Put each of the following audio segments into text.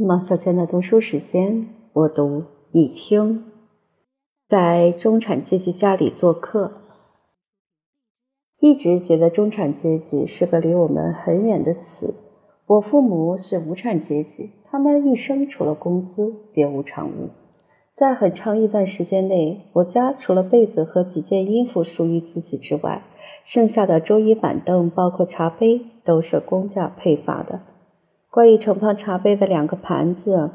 马小娟的读书时间，我读你听。在中产阶级家里做客，一直觉得中产阶级是个离我们很远的词。我父母是无产阶级，他们一生除了工资别无长物。在很长一段时间内，我家除了被子和几件衣服属于自己之外，剩下的桌椅板凳，包括茶杯，都是公家配发的。关于盛放茶杯的两个盘子，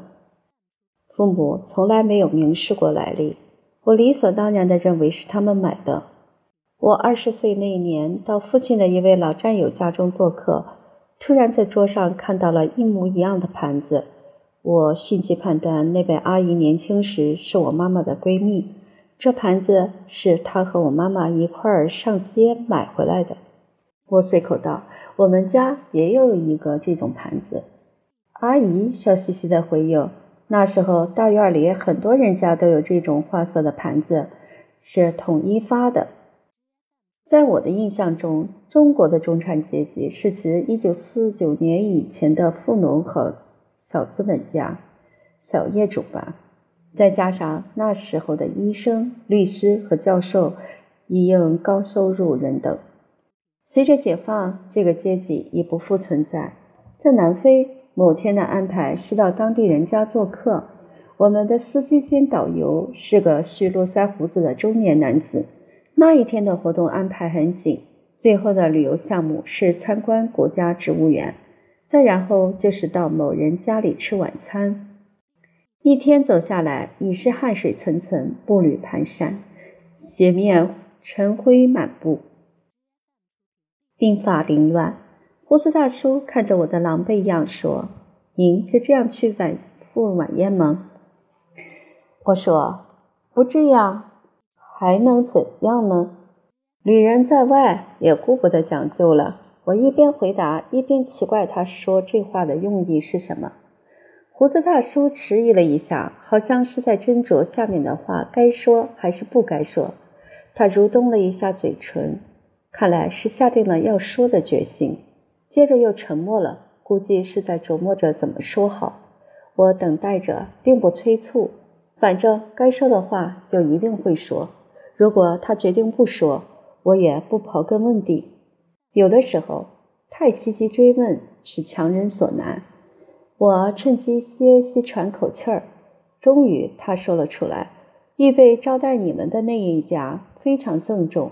父母从来没有明示过来历。我理所当然的认为是他们买的。我二十岁那年到父亲的一位老战友家中做客，突然在桌上看到了一模一样的盘子。我迅即判断那位阿姨年轻时是我妈妈的闺蜜，这盘子是她和我妈妈一块儿上街买回来的。我随口道：“我们家也有一个这种盘子。”阿姨笑嘻嘻的回应：“那时候大院里很多人家都有这种花色的盘子，是统一发的。”在我的印象中，中国的中产阶级是指一九四九年以前的富农和小资本家、小业主吧，再加上那时候的医生、律师和教授，一应高收入人等。随着解放，这个阶级已不复存在。在南非，某天的安排是到当地人家做客。我们的司机兼导游是个蓄络腮胡子的中年男子。那一天的活动安排很紧，最后的旅游项目是参观国家植物园，再然后就是到某人家里吃晚餐。一天走下来，已是汗水涔涔，步履蹒跚，鞋面尘灰满布。鬓发凌乱，胡子大叔看着我的狼狈样说：“您就这样去晚赴晚宴吗？”我说：“不这样还能怎样呢？旅人在外也顾不得讲究了。”我一边回答，一边奇怪他说这话的用意是什么。胡子大叔迟疑了一下，好像是在斟酌下面的话该说还是不该说。他蠕动了一下嘴唇。看来是下定了要说的决心，接着又沉默了，估计是在琢磨着怎么说好。我等待着，并不催促，反正该说的话就一定会说。如果他决定不说，我也不刨根问底。有的时候，太积极追问是强人所难。我趁机歇息，喘口气儿。终于，他说了出来：“预备招待你们的那一家非常郑重。”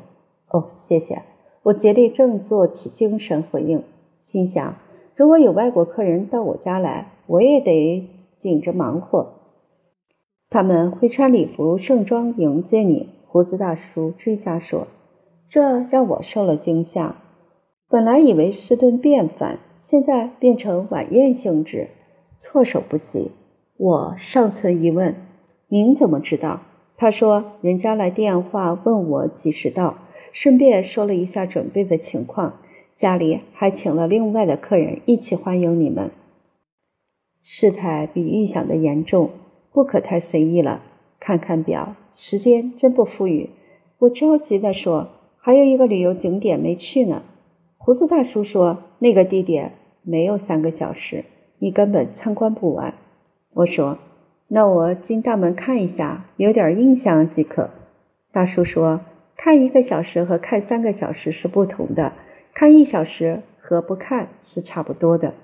哦，谢谢。我竭力振作起精神回应，心想：如果有外国客人到我家来，我也得紧着忙活。他们会穿礼服盛装迎接你。胡子大叔追加说：“这让我受了惊吓。本来以为是顿便饭，现在变成晚宴性质，措手不及。”我尚存疑问：“您怎么知道？”他说：“人家来电话问我几时到。”顺便说了一下准备的情况，家里还请了另外的客人一起欢迎你们。事态比预想的严重，不可太随意了。看看表，时间真不富裕。我着急地说：“还有一个旅游景点没去呢。”胡子大叔说：“那个地点没有三个小时，你根本参观不完。”我说：“那我进大门看一下，有点印象即可。”大叔说。看一个小时和看三个小时是不同的，看一小时和不看是差不多的。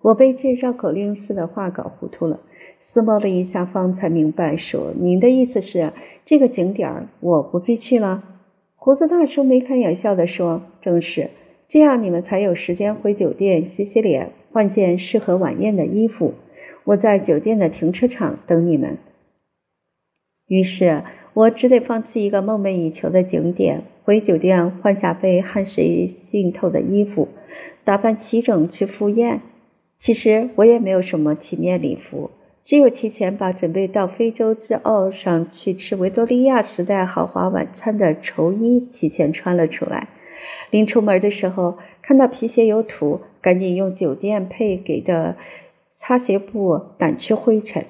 我被这绕口令似的话搞糊涂了，思摸了一下，方才明白，说：“您的意思是这个景点我不必去了？”胡子大叔眉开眼笑的说：“正是，这样你们才有时间回酒店洗洗脸，换件适合晚宴的衣服。我在酒店的停车场等你们。”于是。我只得放弃一个梦寐以求的景点，回酒店换下被汗水浸透的衣服，打扮齐整去赴宴。其实我也没有什么体面礼服，只有提前把准备到非洲之澳上去吃维多利亚时代豪华晚餐的绸衣提前穿了出来。临出门的时候，看到皮鞋有土，赶紧用酒店配给的擦鞋布掸去灰尘。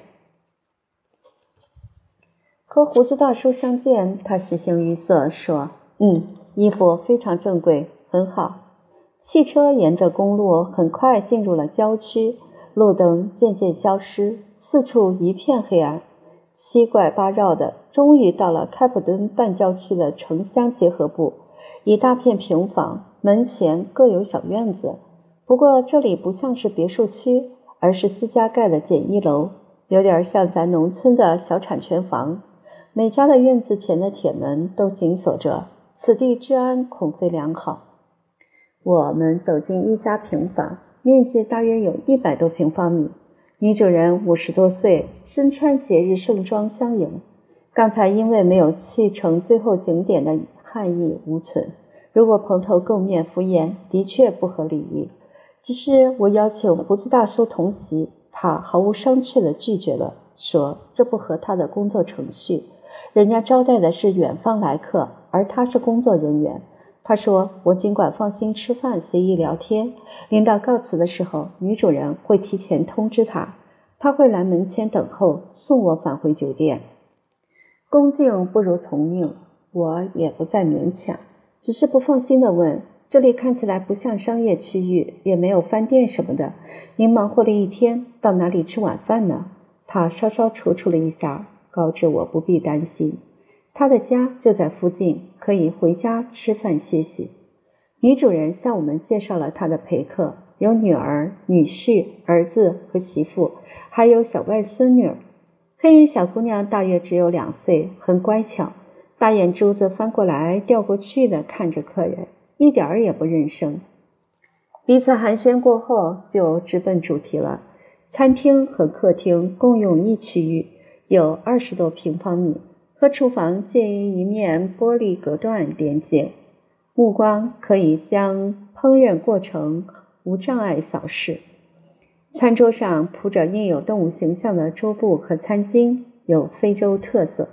和胡子大叔相见，他喜形于色，说：“嗯，衣服非常正规，很好。”汽车沿着公路很快进入了郊区，路灯渐渐消失，四处一片黑暗。七拐八绕的，终于到了开普敦半郊区的城乡结合部，一大片平房，门前各有小院子。不过这里不像是别墅区，而是自家盖的简易楼，有点像咱农村的小产权房。每家的院子前的铁门都紧锁着，此地治安恐非良好。我们走进一家平房，面积大约有一百多平方米。女主人五十多岁，身穿节日盛装相迎。刚才因为没有去成最后景点的憾意无存。如果蓬头垢面敷衍，的确不合礼仪。只是我邀请胡子大叔同席，他毫无商榷地拒绝了，说这不合他的工作程序。人家招待的是远方来客，而他是工作人员。他说：“我尽管放心吃饭，随意聊天。领导告辞的时候，女主人会提前通知他，他会来门前等候，送我返回酒店。恭敬不如从命，我也不再勉强，只是不放心的问：这里看起来不像商业区域，也没有饭店什么的。您忙活了一天，到哪里吃晚饭呢？”他稍稍踌躇了一下，告知我不必担心。他的家就在附近，可以回家吃饭歇息。女主人向我们介绍了她的陪客，有女儿、女婿、儿子和媳妇，还有小外孙女。黑人小姑娘大约只有两岁，很乖巧，大眼珠子翻过来掉过去的看着客人，一点儿也不认生。彼此寒暄过后，就直奔主题了。餐厅和客厅共用一区域，有二十多平方米。和厨房建于一面玻璃隔断连接，目光可以将烹饪过程无障碍扫视。餐桌上铺着印有动物形象的桌布和餐巾，有非洲特色。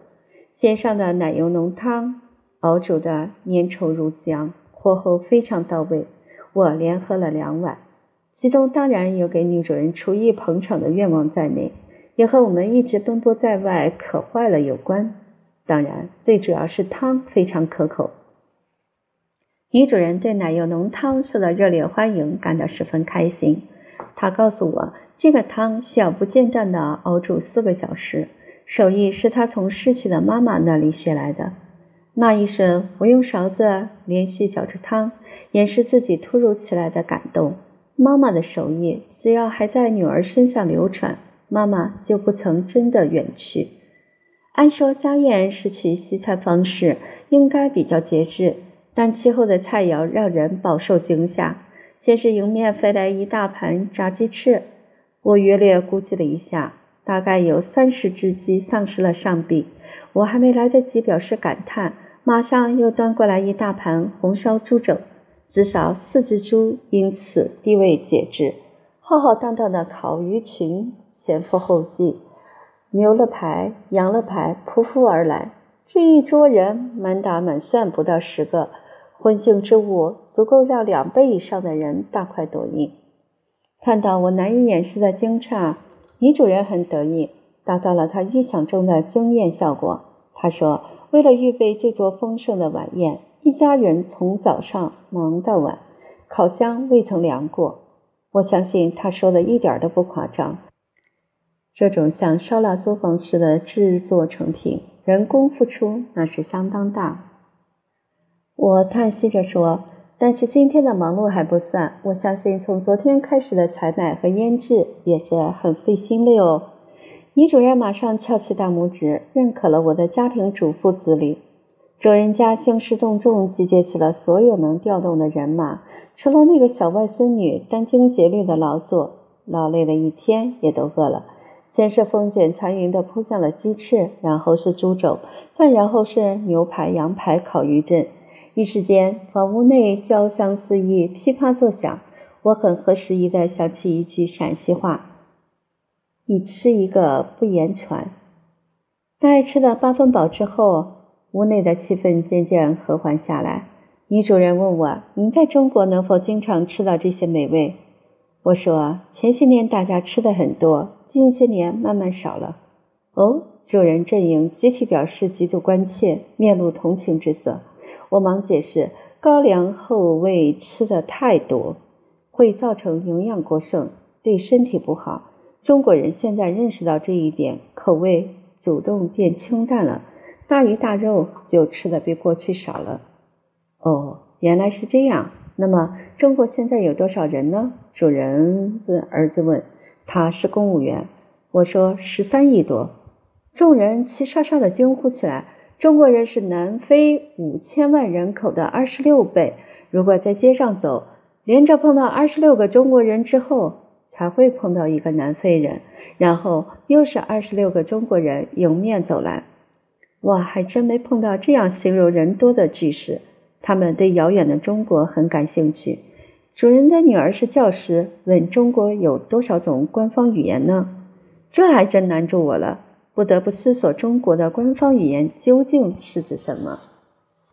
先上的奶油浓汤熬煮的粘稠如浆，火候非常到位。我连喝了两碗，其中当然有给女主人厨艺捧场的愿望在内，也和我们一直奔波在外渴坏了有关。当然，最主要是汤非常可口。女主人对奶油浓汤受到热烈欢迎感到十分开心。她告诉我，这个汤需要不间断的熬煮四个小时，手艺是她从逝去的妈妈那里学来的。那一瞬，我用勺子连续搅着汤，掩饰自己突如其来的感动。妈妈的手艺只要还在女儿身上流传，妈妈就不曾真的远去。按说家宴是取西餐方式，应该比较节制，但其后的菜肴让人饱受惊吓。先是迎面飞来一大盘炸鸡翅，我约略估计了一下，大概有三十只鸡丧失了上臂。我还没来得及表示感叹，马上又端过来一大盘红烧猪肘，至少四只猪因此地位解制。浩浩荡荡的烤鱼群前赴后继。牛了排，羊了排，匍匐而来。这一桌人满打满算不到十个，荤腥之物足够让两倍以上的人大快朵颐。看到我难以掩饰的惊诧，女主人很得意，达到了她预想中的惊艳效果。她说：“为了预备这桌丰盛的晚宴，一家人从早上忙到晚，烤箱未曾凉过。”我相信她说的一点都不夸张。这种像烧腊作坊似的制作成品，人工付出那是相当大。我叹息着说：“但是今天的忙碌还不算，我相信从昨天开始的采买和腌制也是很费心的哟。”女主人马上翘起大拇指，认可了我的家庭主妇资历。主人家兴师动众，集结起了所有能调动的人马，除了那个小外孙女殚精竭虑的劳作，劳累了一天，也都饿了。先是风卷残云的扑向了鸡翅，然后是猪肘，再然后是牛排、羊排、烤鱼阵。一时间，房屋内交香四溢，噼啪作响。我很合时宜的想起一句陕西话：“你吃一个不言传。”待吃了八分饱之后，屋内的气氛渐渐和缓下来。女主人问我：“您在中国能否经常吃到这些美味？”我说：“前些年大家吃的很多。”近些年慢慢少了。哦，主人阵营集体表示极度关切，面露同情之色。我忙解释：高粱后味吃的太多，会造成营养过剩。对身体不好。中国人现在认识到这一点，口味主动变清淡了，大鱼大肉就吃的比过去少了。哦，原来是这样。那么中国现在有多少人呢？主人问儿子问，他是公务员。我说十三亿多。众人齐刷刷的惊呼起来。中国人是南非五千万人口的二十六倍。如果在街上走，连着碰到二十六个中国人之后，才会碰到一个南非人，然后又是二十六个中国人迎面走来。我还真没碰到这样形容人多的句式。他们对遥远的中国很感兴趣。主人的女儿是教师，问中国有多少种官方语言呢？这还真难住我了。不得不思索中国的官方语言究竟是指什么？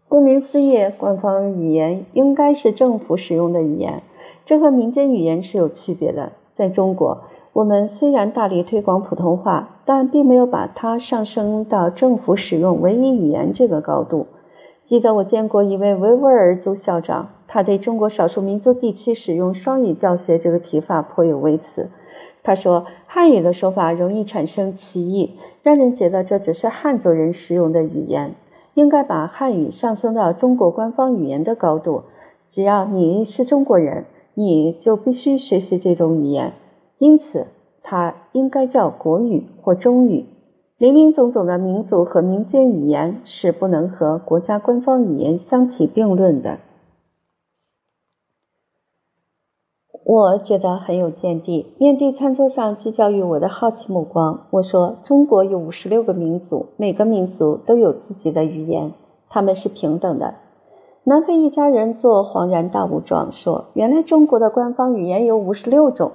顾名思义，官方语言应该是政府使用的语言，这和民间语言是有区别的。在中国，我们虽然大力推广普通话，但并没有把它上升到政府使用唯一语言这个高度。记得我见过一位维吾尔族校长，他对中国少数民族地区使用双语教学这个提法颇有微词。他说，汉语的说法容易产生歧义，让人觉得这只是汉族人使用的语言。应该把汉语上升到中国官方语言的高度。只要你是中国人，你就必须学习这种语言。因此，它应该叫国语或中语。林林总总的民族和民间语言是不能和国家官方语言相提并论的。我觉得很有见地。面对餐桌上聚焦于我的好奇目光，我说：“中国有五十六个民族，每个民族都有自己的语言，他们是平等的。”南非一家人做恍然大悟状，说：“原来中国的官方语言有五十六种。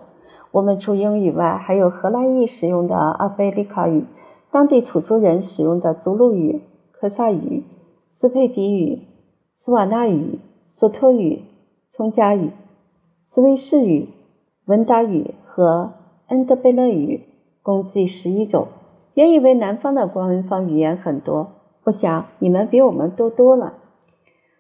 我们除英语外，还有荷兰裔使用的阿非利卡语，当地土著人使用的祖鲁语、科萨语、斯佩迪语、斯瓦纳语、索托语、葱加语。”斯威士语、文达语和恩德贝勒语共计十一种。原以为南方的官方语言很多，不想你们比我们多多了。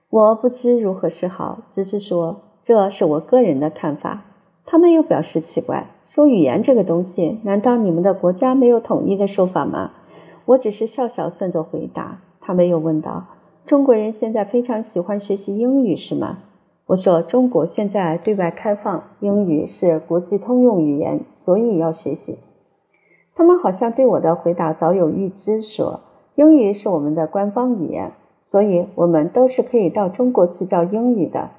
我不知如何是好，只是说这是我个人的看法。他们又表示奇怪，说语言这个东西，难道你们的国家没有统一的说法吗？我只是笑笑算作回答。他们又问道：中国人现在非常喜欢学习英语，是吗？我说，中国现在对外开放，英语是国际通用语言，所以要学习。他们好像对我的回答早有预知，说英语是我们的官方语言，所以我们都是可以到中国去教英语的。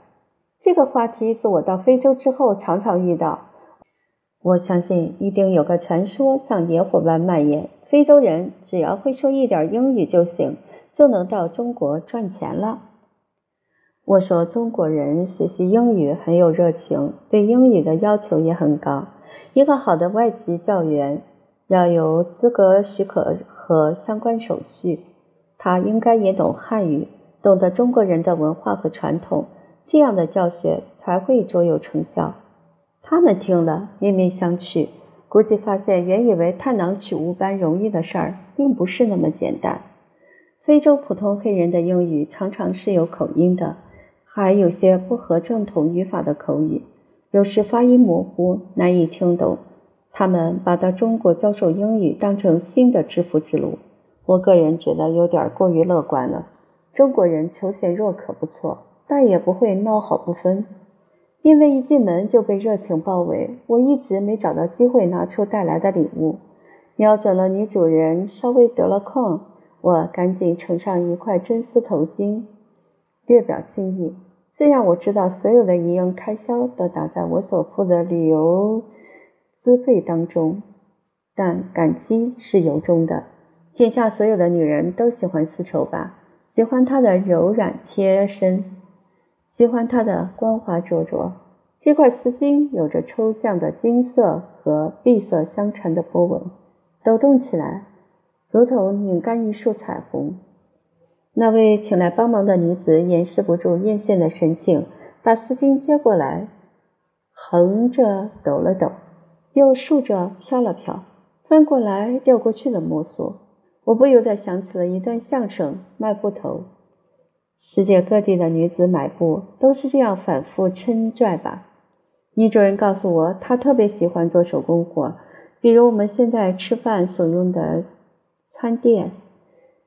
这个话题自我到非洲之后常常遇到。我相信一定有个传说像野火般蔓延：非洲人只要会说一点英语就行，就能到中国赚钱了。我说，中国人学习英语很有热情，对英语的要求也很高。一个好的外籍教员要有资格许可和相关手续，他应该也懂汉语，懂得中国人的文化和传统，这样的教学才会卓有成效。他们听了面面相觑，估计发现原以为探囊取物般容易的事儿，并不是那么简单。非洲普通黑人的英语常常是有口音的。还有些不合正统语法的口语，有时发音模糊，难以听懂。他们把到中国教授英语当成新的致富之路，我个人觉得有点过于乐观了。中国人求贤若渴不错，但也不会孬好不分。因为一进门就被热情包围，我一直没找到机会拿出带来的礼物。瞄准了女主人，稍微得了空，我赶紧呈上一块真丝头巾。略表心意。虽然我知道所有的营用开销都打在我所付的旅游资费当中，但感激是由衷的。天下所有的女人都喜欢丝绸吧？喜欢它的柔软贴身，喜欢它的光滑灼灼。这块丝巾有着抽象的金色和碧色相缠的波纹，抖动起来，如同拧干一束彩虹。那位请来帮忙的女子掩饰不住艳羡的神情，把丝巾接过来，横着抖了抖，又竖着飘了飘，翻过来掉过去的摸索。我不由得想起了一段相声《卖布头》。世界各地的女子买布都是这样反复抻拽吧？女主人告诉我，她特别喜欢做手工活，比如我们现在吃饭所用的餐垫，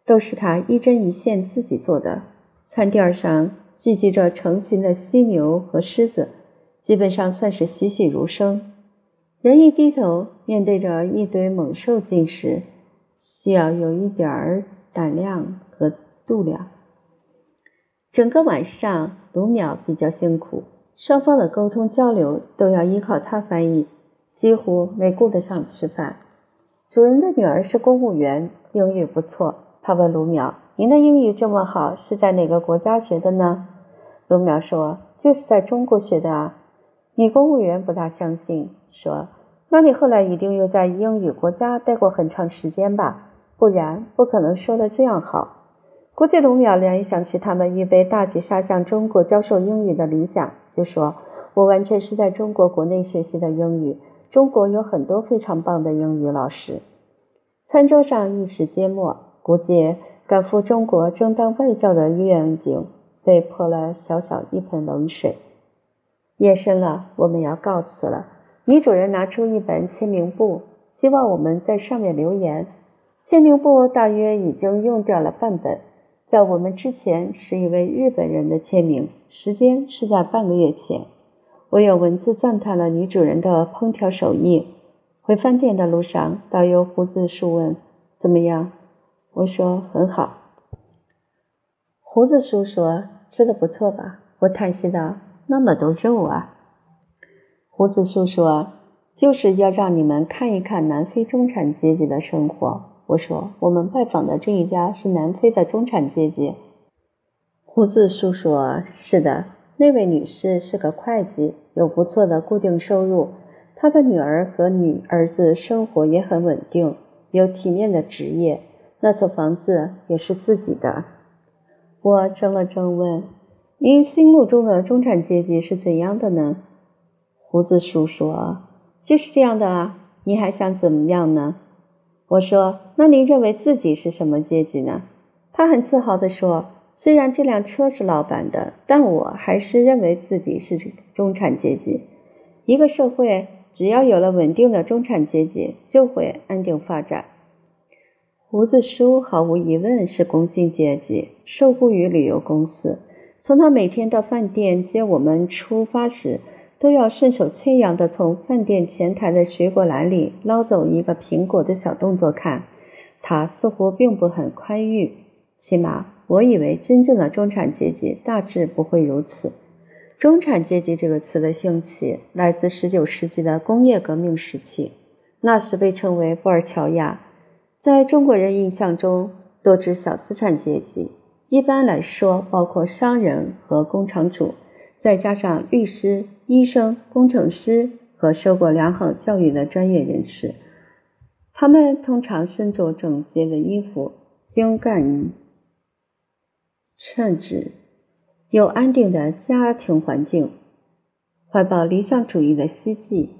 都是他一针一线自己做的。餐垫上聚集着成群的犀牛和狮子，基本上算是栩栩如生。人一低头，面对着一堆猛兽进食，需要有一点儿胆量和度量。整个晚上，卢淼比较辛苦。双方的沟通交流都要依靠他翻译，几乎没顾得上吃饭。主人的女儿是公务员，英语不错。他问卢淼：“您的英语这么好，是在哪个国家学的呢？”卢淼说：“就是在中国学的啊。”女公务员不大相信，说：“那你后来一定又在英语国家待过很长时间吧？不然不可能说的这样好。”估计卢淼联想起他们预备大举杀向中国教授英语的理想。就说：“我完全是在中国国内学习的英语，中国有很多非常棒的英语老师。”餐桌上一时缄默，估计赶赴中国争当外教的愿景被泼了小小一盆冷水。夜深了，我们要告辞了。女主人拿出一本签名簿，希望我们在上面留言。签名簿大约已经用掉了半本。在我们之前是一位日本人的签名，时间是在半个月前。我用文字赞叹了女主人的烹调手艺。回饭店的路上，导游胡子叔问：“怎么样？”我说：“很好。”胡子叔说：“吃的不错吧？”我叹息道：“那么多肉啊！”胡子叔说：“就是要让你们看一看南非中产阶级的生活。”我说：“我们拜访的这一家是南非的中产阶级。”胡子叔说：“是的，那位女士是个会计，有不错的固定收入。她的女儿和女儿子生活也很稳定，有体面的职业。那所房子也是自己的。”我怔了怔，问：“您心目中的中产阶级是怎样的呢？”胡子叔说：“就是这样的啊，你还想怎么样呢？”我说：“那您认为自己是什么阶级呢？”他很自豪地说：“虽然这辆车是老板的，但我还是认为自己是中产阶级。一个社会只要有了稳定的中产阶级，就会安定发展。”胡子叔毫无疑问是工薪阶级，受雇于旅游公司。从他每天到饭店接我们出发时，都要顺手牵羊的从饭店前台的水果篮里捞走一个苹果的小动作看，他似乎并不很宽裕。起码我以为真正的中产阶级大致不会如此。中产阶级这个词的兴起来自19世纪的工业革命时期，那时被称为布尔乔亚。在中国人印象中，多指小资产阶级，一般来说包括商人和工厂主。再加上律师、医生、工程师和受过良好教育的专业人士，他们通常身着整洁的衣服，精干称职，有安定的家庭环境，怀抱理想主义的希冀，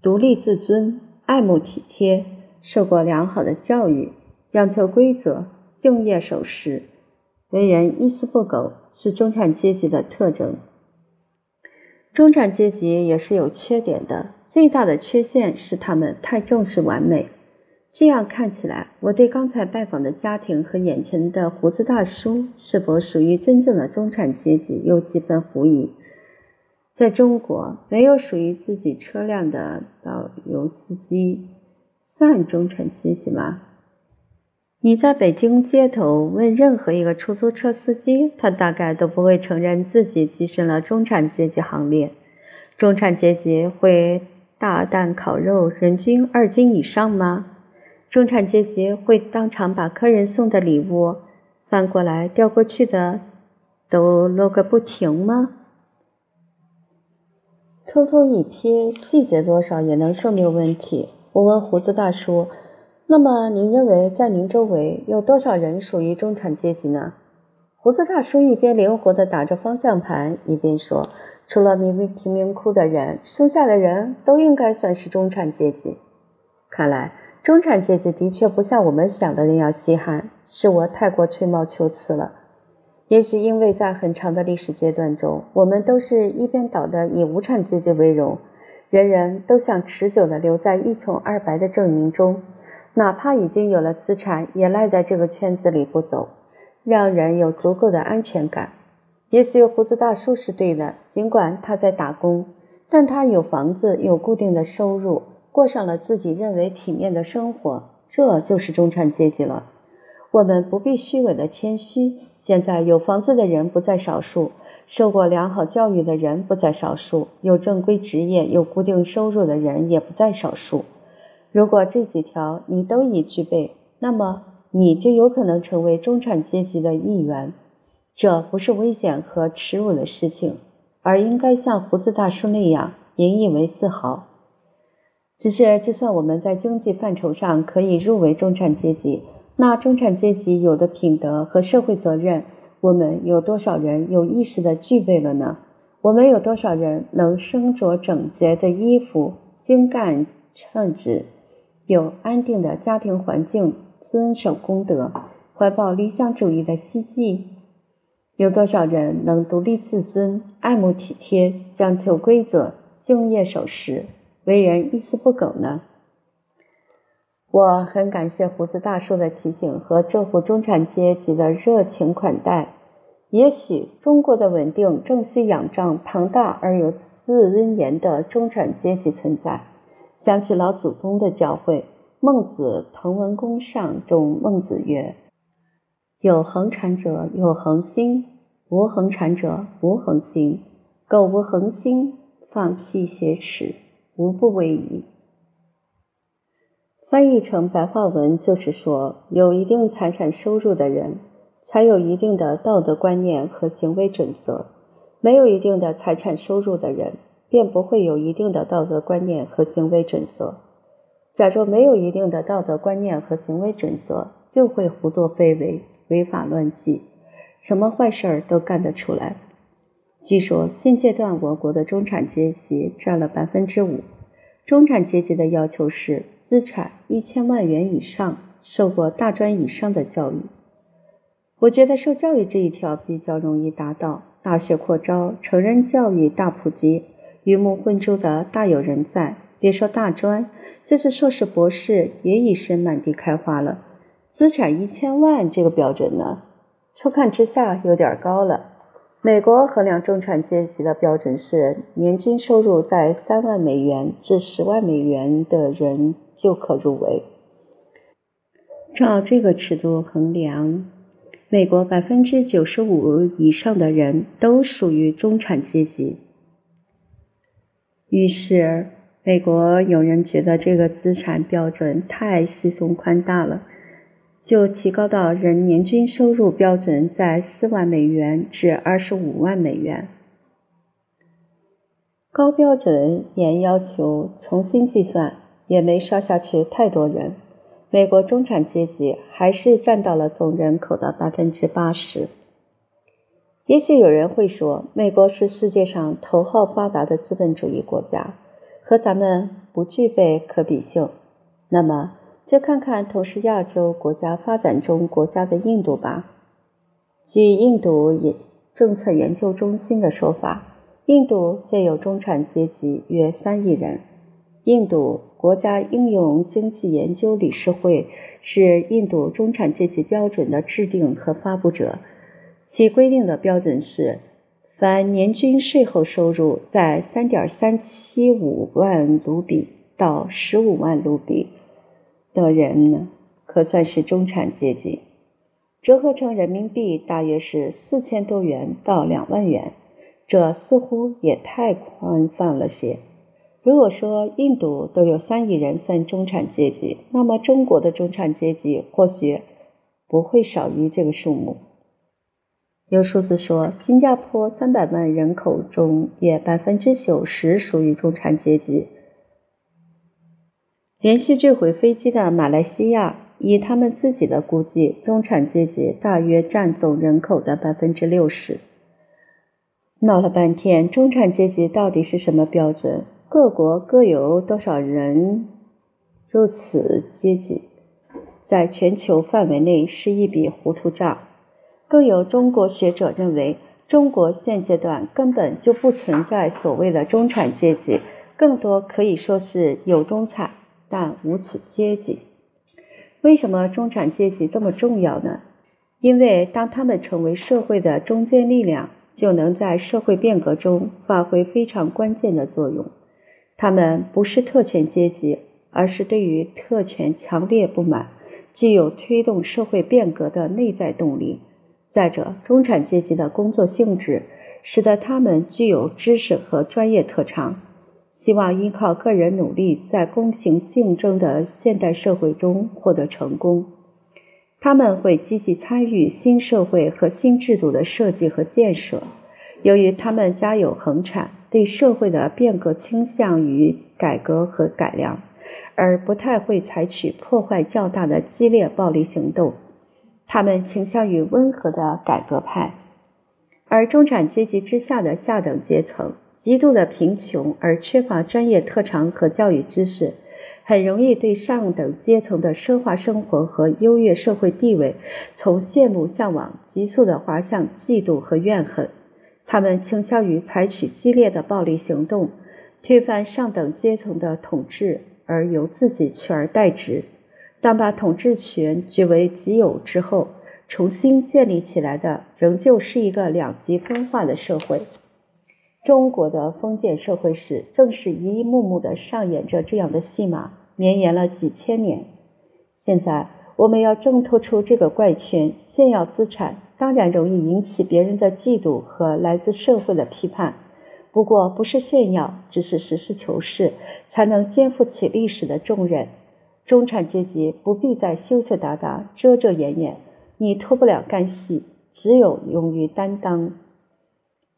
独立自尊，爱慕体贴，受过良好的教育，讲求规则，敬业守时，为人一丝不苟，是中产阶级的特征。中产阶级也是有缺点的，最大的缺陷是他们太重视完美。这样看起来，我对刚才拜访的家庭和眼前的胡子大叔是否属于真正的中产阶级有几分狐疑。在中国，没有属于自己车辆的导游司机算中产阶级吗？你在北京街头问任何一个出租车司机，他大概都不会承认自己跻身了中产阶级行列。中产阶级会大啖烤肉，人均二斤以上吗？中产阶级会当场把客人送的礼物翻过来调过去的都摞个不停吗？匆匆一瞥，细节多少也能说明问题。我问胡子大叔。那么，您认为在您周围有多少人属于中产阶级呢？胡子大叔一边灵活地打着方向盘，一边说：“除了贫民贫民窟的人，剩下的人都应该算是中产阶级。看来，中产阶级的确不像我们想的那样稀罕，是我太过吹毛求疵了。也许因为在很长的历史阶段中，我们都是一边倒的以无产阶级为荣。”人人都想持久地留在一穷二白的阵营中，哪怕已经有了资产，也赖在这个圈子里不走，让人有足够的安全感。也许胡子大叔是对的，尽管他在打工，但他有房子，有固定的收入，过上了自己认为体面的生活，这就是中产阶级了。我们不必虚伪的谦虚。现在有房子的人不在少数，受过良好教育的人不在少数，有正规职业、有固定收入的人也不在少数。如果这几条你都已具备，那么你就有可能成为中产阶级的一员。这不是危险和耻辱的事情，而应该像胡子大叔那样引以为自豪。只是，就算我们在经济范畴上可以入围中产阶级，那中产阶级有的品德和社会责任，我们有多少人有意识的具备了呢？我们有多少人能身着整洁的衣服，精干称职，有安定的家庭环境，遵守公德，怀抱理想主义的希冀？有多少人能独立自尊、爱慕体贴、讲求规则、敬业守时、为人一丝不苟呢？我很感谢胡子大叔的提醒和政府中产阶级的热情款待。也许中国的稳定正需仰仗庞大而有自尊严的中产阶级存在。想起老祖宗的教诲，《孟子滕文公上》中，孟子曰。有恒产者有恒心，无恒产者无恒心。苟无恒心，放屁挟耻，无不为矣。翻译成白话文就是说，有一定财产收入的人，才有一定的道德观念和行为准则；没有一定的财产收入的人，便不会有一定的道德观念和行为准则。假若没有一定的道德观念和行为准则，就会胡作非为。违法乱纪，什么坏事儿都干得出来。据说现阶段我国的中产阶级占了百分之五。中产阶级的要求是资产一千万元以上，受过大专以上的教育。我觉得受教育这一条比较容易达到，大学扩招，成人教育大普及，鱼目混珠的大有人在。别说大专，就是硕士博士也已是满地开花了。资产一千万这个标准呢，初看之下有点高了。美国衡量中产阶级的标准是年均收入在三万美元至十万美元的人就可入围。照这个尺度衡量，美国百分之九十五以上的人都属于中产阶级。于是，美国有人觉得这个资产标准太稀松宽大了。就提高到人年均收入标准在四万美元至二十五万美元。高标准严要求重新计算，也没刷下去太多人。美国中产阶级还是占到了总人口的百分之八十。也许有人会说，美国是世界上头号发达的资本主义国家，和咱们不具备可比性。那么？就看看同是亚洲国家发展中国家的印度吧。据印度研政策研究中心的说法，印度现有中产阶级约三亿人。印度国家应用经济研究理事会是印度中产阶级标准的制定和发布者，其规定的标准是：凡年均税后收入在三点三七五万卢比到十五万卢比。的人呢，可算是中产阶级，折合成人民币大约是四千多元到两万元，这似乎也太宽泛了些。如果说印度都有三亿人算中产阶级，那么中国的中产阶级或许不会少于这个数目。有数字说，新加坡三百万人口中，约百分之九十属于中产阶级。连续坠毁飞机的马来西亚，以他们自己的估计，中产阶级大约占总人口的百分之六十。闹了半天，中产阶级到底是什么标准？各国各有多少人如此阶级？在全球范围内是一笔糊涂账。更有中国学者认为，中国现阶段根本就不存在所谓的中产阶级。更多可以说是有中产，但无此阶级。为什么中产阶级这么重要呢？因为当他们成为社会的中坚力量，就能在社会变革中发挥非常关键的作用。他们不是特权阶级，而是对于特权强烈不满，具有推动社会变革的内在动力。再者，中产阶级的工作性质使得他们具有知识和专业特长，希望依靠个人努力，在公平竞争的现代社会中获得成功。他们会积极参与新社会和新制度的设计和建设。由于他们家有恒产。对社会的变革倾向于改革和改良，而不太会采取破坏较大的激烈暴力行动。他们倾向于温和的改革派。而中产阶级之下的下等阶层，极度的贫穷而缺乏专业特长和教育知识，很容易对上等阶层的奢华生活和优越社会地位，从羡慕向往急速的滑向嫉妒和怨恨。他们倾向于采取激烈的暴力行动，推翻上等阶层的统治，而由自己取而代之。当把统治权据为己有之后，重新建立起来的仍旧是一个两极分化的社会。中国的封建社会史正是一幕幕的上演着这样的戏码，绵延了几千年。现在我们要挣脱出这个怪圈，炫耀资产。当然容易引起别人的嫉妒和来自社会的批判，不过不是炫耀，只是实事求是，才能肩负起历史的重任。中产阶级不必再羞羞答答、遮遮掩掩，你脱不了干系，只有勇于担当。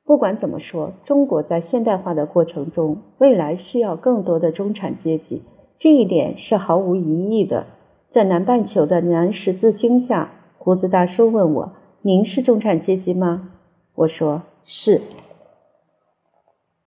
不管怎么说，中国在现代化的过程中，未来需要更多的中产阶级，这一点是毫无疑义的。在南半球的南十字星下，胡子大叔问我。您是中产阶级吗？我说是。